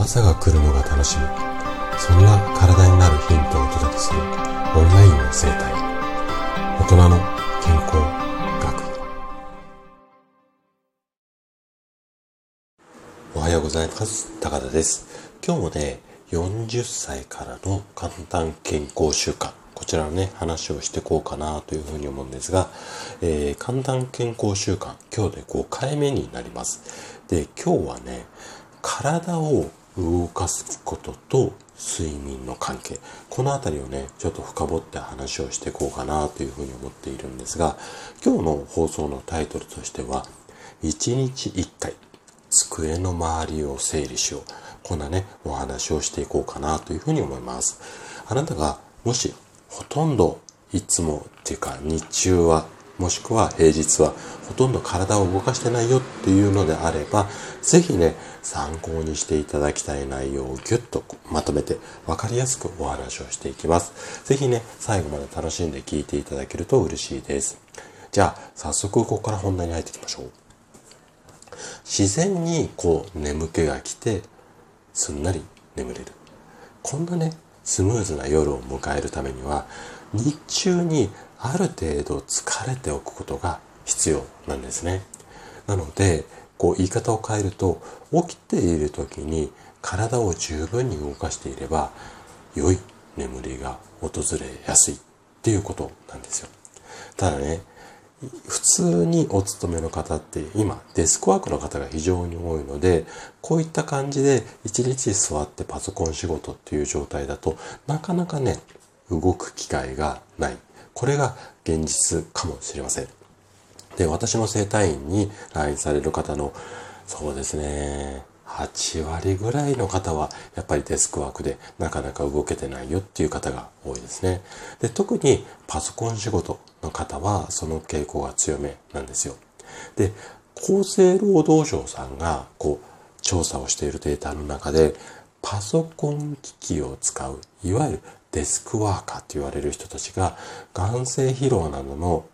朝が来るのが楽しみ。そんな体になるヒントをお届けする。オンラインの生態。大人の健康学。おはようございます。高田です。今日もね40歳からの簡単健康習慣こちらのね、話をしていこうかなというふうに思うんですが、えー、簡単健康習慣、今日で5回目になります。で、今日はね、体を動かすことと睡眠の関係。このあたりをね、ちょっと深掘って話をしていこうかなというふうに思っているんですが、今日の放送のタイトルとしては、1日1回、机の周りを整理しよう。こんなね、お話をしていこうかなというふうに思います。あなたがもしほとんどいつもっていうか日中はもしくは平日はほとんど体を動かしてないよっていうのであれば、ぜひね、参考にしていただきたい内容をギュッとまとめて分かりやすくお話をしていきます。ぜひね、最後まで楽しんで聞いていただけると嬉しいです。じゃあ、早速ここから本題に入っていきましょう。自然にこう眠気が来て、すんなり眠れる。こんなね、スムーズな夜を迎えるためには、日中にある程度疲れておくことが必要なんですね。なので、こう言い方を変えると、起きている時に体を十分に動かしていれば、良い眠りが訪れやすいっていうことなんですよ。ただね、普通にお勤めの方って今デスクワークの方が非常に多いのでこういった感じで一日座ってパソコン仕事っていう状態だとなかなかね動く機会がないこれが現実かもしれません。で、私の整体院に来院される方の、そうですね、8割ぐらいの方はやっぱりデスクワークでなかなか動けてないよっていう方が多いですね。で、特にパソコン仕事の方はその傾向が強めなんですよ。で、厚生労働省さんがこう調査をしているデータの中でパソコン機器を使ういわゆるデスクワーカーって言われる人たちが眼性疲労などの、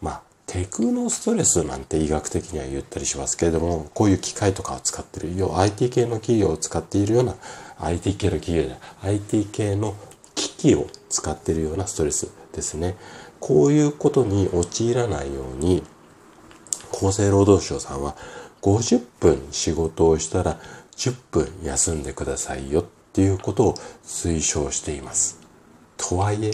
まあ、テクノストレスなんて医学的には言ったりしますけれども、こういう機械とかを使っている、要は IT 系の企業を使っているような、IT 系の企業じゃない、IT 系の機器を使っているようなストレスですね。こういうことに陥らないように、厚生労働省さんは50分仕事をしたら10分休んでくださいよっていうことを推奨しています。とはいえ、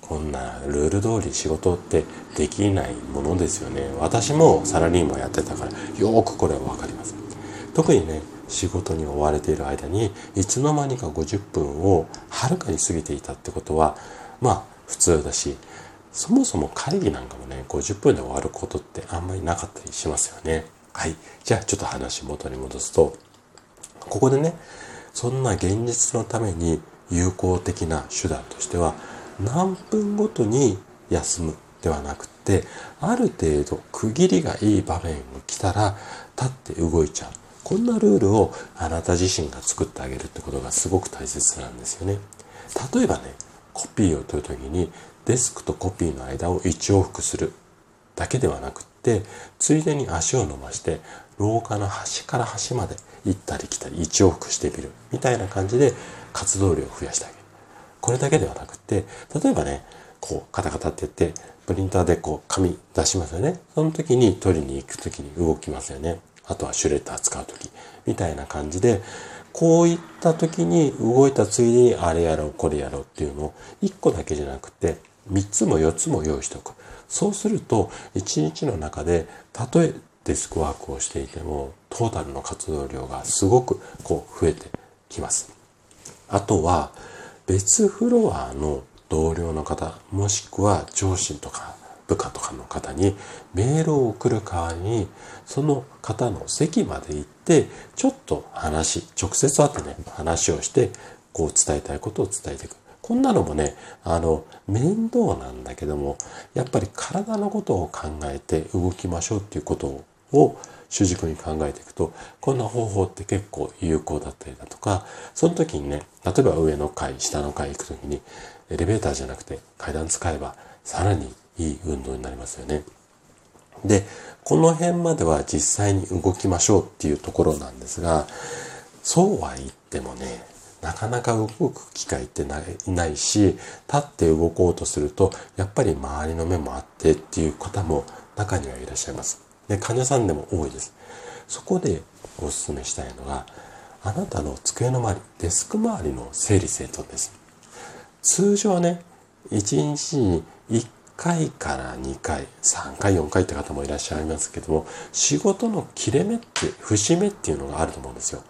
こんなルール通り仕事ってできないものですよね。私もサラリーマンやってたからよくこれはわかります。特にね、仕事に追われている間にいつの間にか50分をはるかに過ぎていたってことはまあ普通だしそもそも会議なんかもね50分で終わることってあんまりなかったりしますよね。はい。じゃあちょっと話元に戻すとここでねそんな現実のために有効的な手段としては何分ごとに休むではなくてある程度区切りがいい場面が来たら立って動いちゃう。こんなルールをあなた自身が作ってあげるってことがすごく大切なんですよね。例えばねコピーを取るときにデスクとコピーの間を一往復するだけではなくってついでに足を伸ばして廊下の端から端まで行ったり来たり一往復してみるみたいな感じで活動量を増やしてあげる。これだけではなくて、例えばね、こうカタカタって言って、プリンターでこう紙出しますよね。その時に取りに行く時に動きますよね。あとはシュレッダー使う時みたいな感じで、こういった時に動いたついでにあれやろう、これやろうっていうのを1個だけじゃなくて3つも4つも用意しておく。そうすると1日の中でたとえデスクワークをしていてもトータルの活動量がすごくこう増えてきます。あとは別フロアの同僚の方もしくは上司とか部下とかの方にメールを送る代わりにその方の席まで行ってちょっと話直接会ってね話をしてこう伝えたいことを伝えていく。こんなのもねあの面倒なんだけどもやっぱり体のことを考えて動きましょうっていうことをを主軸に考えていくと、こんな方法って結構有効だったりだとか、その時にね、例えば上の階、下の階行く時に、エレベーターじゃなくて階段使えば、さらにいい運動になりますよね。で、この辺までは実際に動きましょうっていうところなんですが、そうは言ってもね、なかなか動く機会ってないし、立って動こうとすると、やっぱり周りの目もあってっていう方も中にはいらっしゃいます。で、患者さんでも多いです。そこでお勧めしたいのが、あなたの机の周り、デスク周りの整理整頓です。通常はね、1日に1回から2回、3回、4回って方もいらっしゃいますけども、仕事の切れ目って、節目っていうのがあると思うんですよ。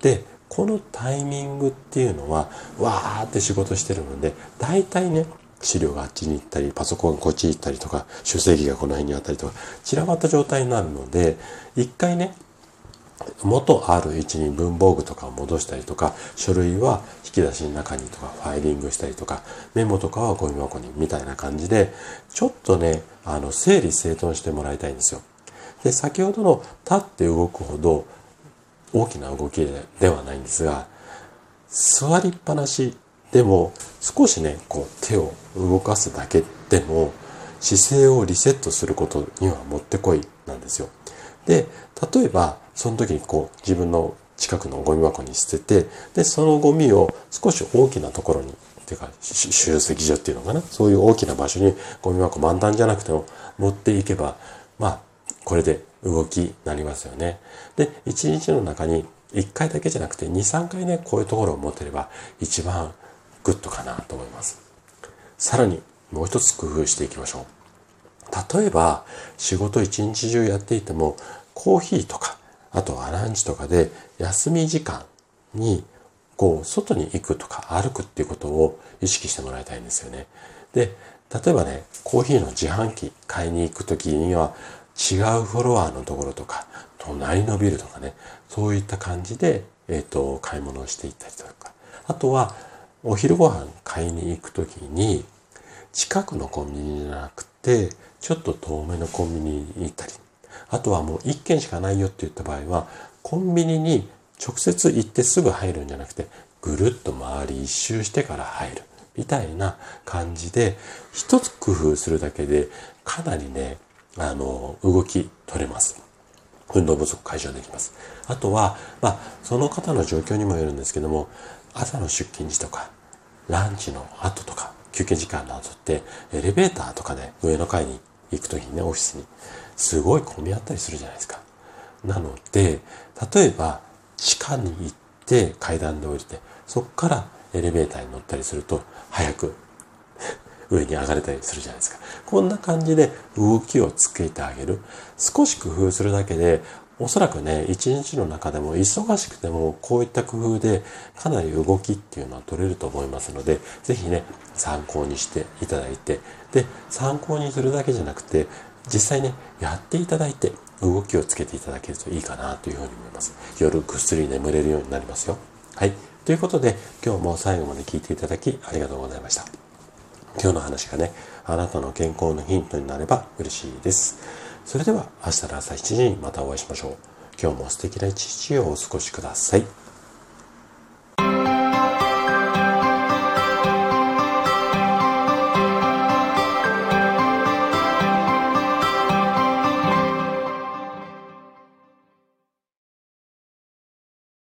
で、このタイミングっていうのは、わーって仕事してるので、大体ね、資料があっちに行ったり、パソコンがこっちに行ったりとか、修正機がこの辺にあったりとか、散らばった状態になるので、一回ね、元ある位置に文房具とかを戻したりとか、書類は引き出しの中にとか、ファイリングしたりとか、メモとかはゴミ箱にみたいな感じで、ちょっとね、あの、整理整頓してもらいたいんですよ。で、先ほどの立って動くほど大きな動きではないんですが、座りっぱなしでも少しね、こう手を動かすだけでも姿勢をリセットすることにはもってこいなんですよ。で、例えばその時にこう自分の近くのゴミ箱に捨てて、で、そのゴミを少し大きなところに、っていうか、集積所っていうのかな、そういう大きな場所にゴミ箱満タンじゃなくても持っていけば、まあ、これで動きになりますよね。で、1日の中に1回だけじゃなくて2、3回ね、こういうところを持てれば一番グッドかなと思います。さらにもう一つ工夫していきましょう。例えば仕事一日中やっていてもコーヒーとかあとはランチとかで休み時間にこう外に行くとか歩くっていうことを意識してもらいたいんですよね。で、例えばね、コーヒーの自販機買いに行くときには違うフォロアのところとか、隣のビルとかね、そういった感じで、えっ、ー、と、買い物をしていったりとか。あとは、お昼ご飯買いに行くときに、近くのコンビニじゃなくて、ちょっと遠めのコンビニに行ったり、あとはもう一軒しかないよって言った場合は、コンビニに直接行ってすぐ入るんじゃなくて、ぐるっと回り一周してから入る。みたいな感じで、一つ工夫するだけで、かなりね、あの、動き取れます。運動不足解消できます。あとは、まあ、その方の状況にもよるんですけども、朝の出勤時とか、ランチの後とか、休憩時間の後って、エレベーターとかで上の階に行く時にね、オフィスに、すごい混み合ったりするじゃないですか。なので、例えば、地下に行って階段で降りて、そこからエレベーターに乗ったりすると、早く上に上がれたりするじゃないですか。こんな感じで動きをつけてあげる。少し工夫するだけで、おそらくね、一日の中でも忙しくてもこういった工夫でかなり動きっていうのは取れると思いますので、ぜひね、参考にしていただいて、で、参考にするだけじゃなくて、実際ね、やっていただいて動きをつけていただけるといいかなというふうに思います。夜ぐっすり眠れるようになりますよ。はい。ということで、今日も最後まで聞いていただきありがとうございました。今日の話がね、あなたの健康のヒントになれば嬉しいです。それでは明日の朝7時にまたお会いしましょう。今日も素敵な一日をお過ごしください。